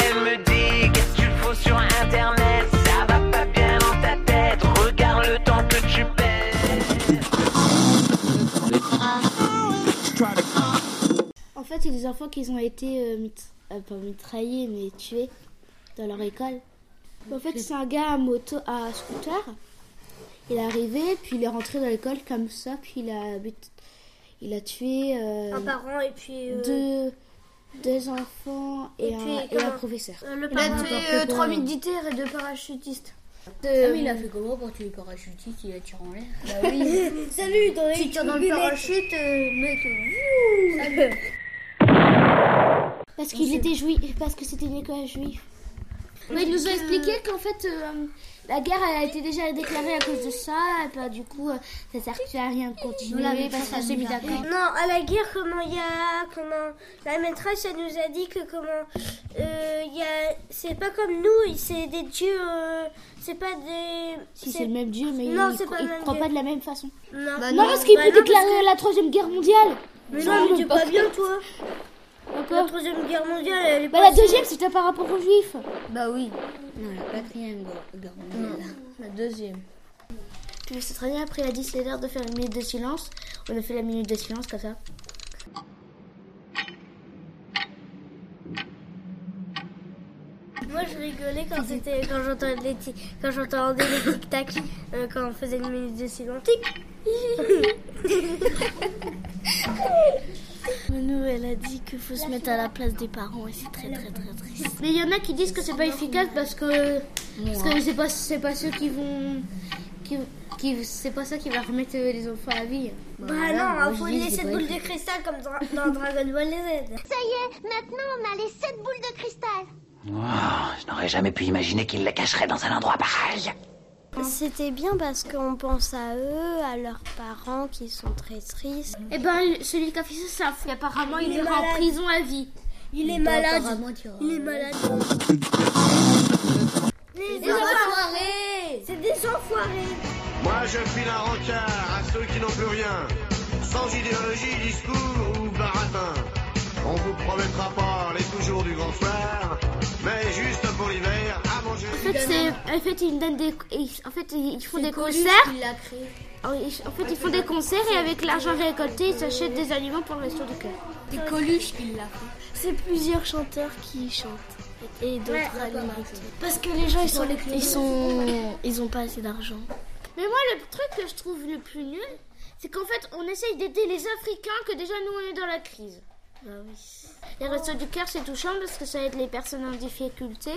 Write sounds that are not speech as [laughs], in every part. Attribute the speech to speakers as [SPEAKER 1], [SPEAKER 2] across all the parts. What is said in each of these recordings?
[SPEAKER 1] Elle me dit qu'est-ce que tu fous sur internet? Ça va pas bien dans ta tête Regarde le temps que tu perds
[SPEAKER 2] En fait, il y a des enfants qui ont été euh, euh, pas mitraillés, mais tués dans leur école. En fait, c'est un gars à moto, à scooter. Il est arrivé, puis il est rentré dans l'école comme ça, puis il a, but- il a tué euh,
[SPEAKER 3] Un parent et puis. euh,
[SPEAKER 2] deux, deux enfants et,
[SPEAKER 3] Et
[SPEAKER 2] un,
[SPEAKER 3] puis,
[SPEAKER 2] et un professeur.
[SPEAKER 3] euh, le
[SPEAKER 4] Il a tué euh, trois militaires et deux parachutistes.
[SPEAKER 5] Ah, mais il a fait comment pour tuer les parachutistes Il a tiré en l'air
[SPEAKER 4] Bah oui. [laughs]
[SPEAKER 3] Salut, dans
[SPEAKER 4] Si tu tires dans le parachute, euh, mec.
[SPEAKER 2] Parce qu'il était juif, parce que c'était une école juive. Mais ils nous ont expliqué qu'en fait, euh, la guerre elle a été déjà déclarée à cause de ça, et bah, du coup, euh, ça sert plus à rien de continuer
[SPEAKER 5] pas
[SPEAKER 2] s'est mis d'accord.
[SPEAKER 3] Non, à la guerre, comment il y a. Comment. La maîtresse, elle nous a dit que comment. euh, Il y a. C'est pas comme nous, c'est des dieux. euh, c'est pas des.
[SPEAKER 2] Si c'est le même Dieu, mais
[SPEAKER 3] Non,
[SPEAKER 2] il
[SPEAKER 3] c'est pas
[SPEAKER 2] ne
[SPEAKER 3] le même
[SPEAKER 2] croit
[SPEAKER 3] Dieu.
[SPEAKER 2] pas de la même façon.
[SPEAKER 3] Non,
[SPEAKER 4] Bah
[SPEAKER 2] non, parce qu'il
[SPEAKER 3] bah
[SPEAKER 2] peut
[SPEAKER 3] non,
[SPEAKER 2] déclarer la troisième guerre mondiale.
[SPEAKER 3] Mais non, mais t'es pas bien, toi. La troisième guerre mondiale, elle est
[SPEAKER 2] Bah,
[SPEAKER 3] pas.
[SPEAKER 2] la deuxième, c'était par rapport aux juifs.
[SPEAKER 4] Bah oui.
[SPEAKER 5] Non, la quatrième guerre mondiale.
[SPEAKER 4] La deuxième.
[SPEAKER 2] Puis c'est très bien, après il a dit c'est l'heure de faire une minute de silence. On a fait la minute de silence comme ça.
[SPEAKER 3] Moi, je rigolais quand c'était quand j'entendais les ti- quand j'entendais les tic tac euh, quand on faisait une minute de silence. Tic. [laughs]
[SPEAKER 2] Qu'il faut se mettre à la place des parents et c'est très très très triste. Mais il y en a qui disent que c'est pas efficace parce que parce que c'est pas c'est pas ceux qui vont qui, qui c'est pas ça qui va remettre les enfants à la vie.
[SPEAKER 3] Bah non, il faut laisser cette boule de cristal comme dans, dans Dragon Ball Z.
[SPEAKER 6] Ça y est, maintenant on a les sept boules de cristal.
[SPEAKER 1] Oh, Je n'aurais jamais pu imaginer qu'il la cacherait dans un endroit pareil
[SPEAKER 3] C'était bien parce qu'on pense à eux, à leurs parents qui sont très tristes.
[SPEAKER 2] Et ben celui qui a fait ça, fou. Apparemment, il,
[SPEAKER 3] Il est
[SPEAKER 2] ira en prison à vie.
[SPEAKER 3] Il est malade. Il est malade. Les
[SPEAKER 4] Des enfoirés
[SPEAKER 3] C'est des enfoirés.
[SPEAKER 7] Moi je file un rencard à ceux qui n'ont plus rien. Sans idéologie, discours ou baratin. On vous promettra pas les toujours du grand soir, mais juste pour l'hiver,
[SPEAKER 2] fait, c'est en fait ils donnent des ils- en fait ils font des concerts. En fait, ils font des concerts et avec l'argent récolté, ils s'achètent des aliments pour le resto du cœur.
[SPEAKER 4] C'est Coluche qui l'a fait.
[SPEAKER 3] C'est plusieurs chanteurs qui chantent. Et d'autres animateurs. Parce que les gens, ils sont, ils sont, ils ont pas assez d'argent.
[SPEAKER 2] Mais moi, le truc que je trouve le plus nul, c'est qu'en fait, on essaye d'aider les Africains que déjà nous on est dans la crise.
[SPEAKER 3] Bah oui.
[SPEAKER 2] Les restos du cœur, c'est touchant parce que ça aide les personnes en difficulté.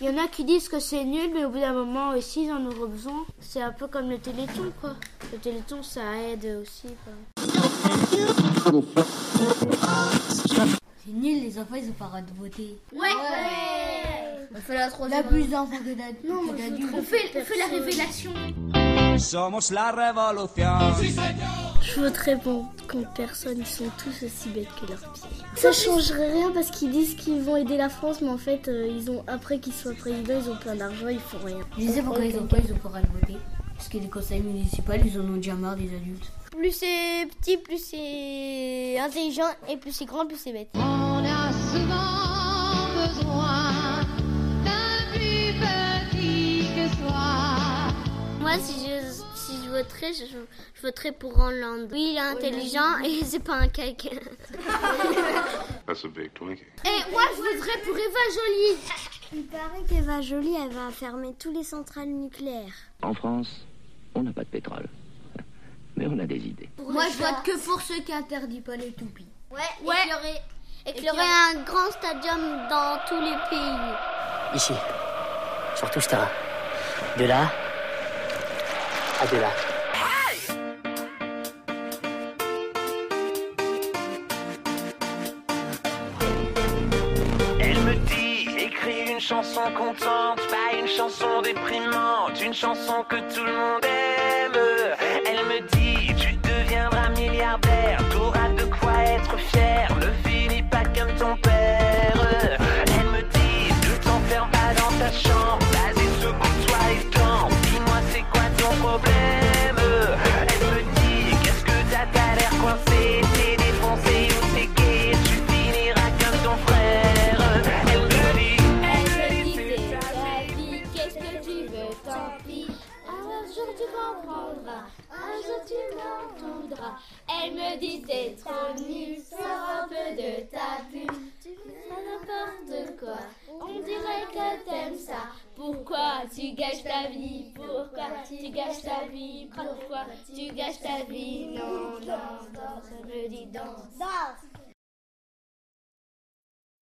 [SPEAKER 2] Il y en a qui disent que c'est nul, mais au bout d'un moment aussi, ils en auront besoin. C'est un peu comme le téléthon, quoi. Le téléthon, ça aide aussi.
[SPEAKER 5] C'est nul, les enfants, ils ont pas le droit de voter.
[SPEAKER 2] Ouais,
[SPEAKER 4] On fait la
[SPEAKER 5] On a
[SPEAKER 4] troisième.
[SPEAKER 5] plus d'enfants que d'ad- que d'adultes.
[SPEAKER 2] on fait, on fait la révélation.
[SPEAKER 8] Somos la revolución.
[SPEAKER 3] Je voterais bon contre personne, ils sont tous aussi bêtes que leurs pieds. Ça changerait rien parce qu'ils disent qu'ils vont aider la France, mais en fait, euh, ils ont après qu'ils soient présidents, ils ont plein d'argent, ils font rien.
[SPEAKER 5] Je sais pourquoi ils ont pas, ils ont pas de voter. Parce que les conseils municipaux, ils en ont déjà marre des adultes.
[SPEAKER 3] Plus c'est petit, plus c'est intelligent, et plus c'est grand, plus c'est bête.
[SPEAKER 6] On a souvent besoin d'un plus petit que soi.
[SPEAKER 3] Moi, si je, je voterais, je, je voterais pour Hollande. Oui, il est intelligent et [laughs] c'est pas un caca. [laughs]
[SPEAKER 7] That's a big Twinkie.
[SPEAKER 2] Et moi, je voudrais pour Eva Jolie.
[SPEAKER 3] Il paraît qu'Eva Jolie, elle va fermer tous les centrales nucléaires.
[SPEAKER 9] En France, on n'a pas de pétrole. [laughs] Mais on a des idées.
[SPEAKER 4] Moi, je vote que pour ceux qui interdisent pas les toupies.
[SPEAKER 3] Ouais, et qu'il y aurait, et qu'il y aurait un grand stadium dans tous les pays.
[SPEAKER 10] Ici. Surtout ce terrain. De là
[SPEAKER 1] Elle me dit, écris une chanson contente, pas une chanson déprimante, une chanson que tout le monde aime. Elle me dit, tu deviendras milliardaire, t'auras de quoi être fier, ne finis pas comme ton père. Elle me dit, ne t'enferme pas dans ta chambre, vas-y secoue-toi et danse, c'est quoi ton problème Elle me dit, qu'est-ce que t'as, t'as l'air coincé, t'es défoncé ou t'es gay,
[SPEAKER 2] tu finiras
[SPEAKER 1] comme ton frère. Elle me dit, elle me dit, c'est
[SPEAKER 2] ta vie, qu'est-ce que tu veux, tant pis. Un jour tu comprendras, un jour tu m'entendras. Elle me dit, c'est trop nul, sors un peu de ta pub. On dirait que t'aimes ça. Pourquoi tu gâches ta vie? Pourquoi tu gâches ta vie? Pourquoi tu gâches ta vie? Non, danse, me dit danse.
[SPEAKER 6] Danse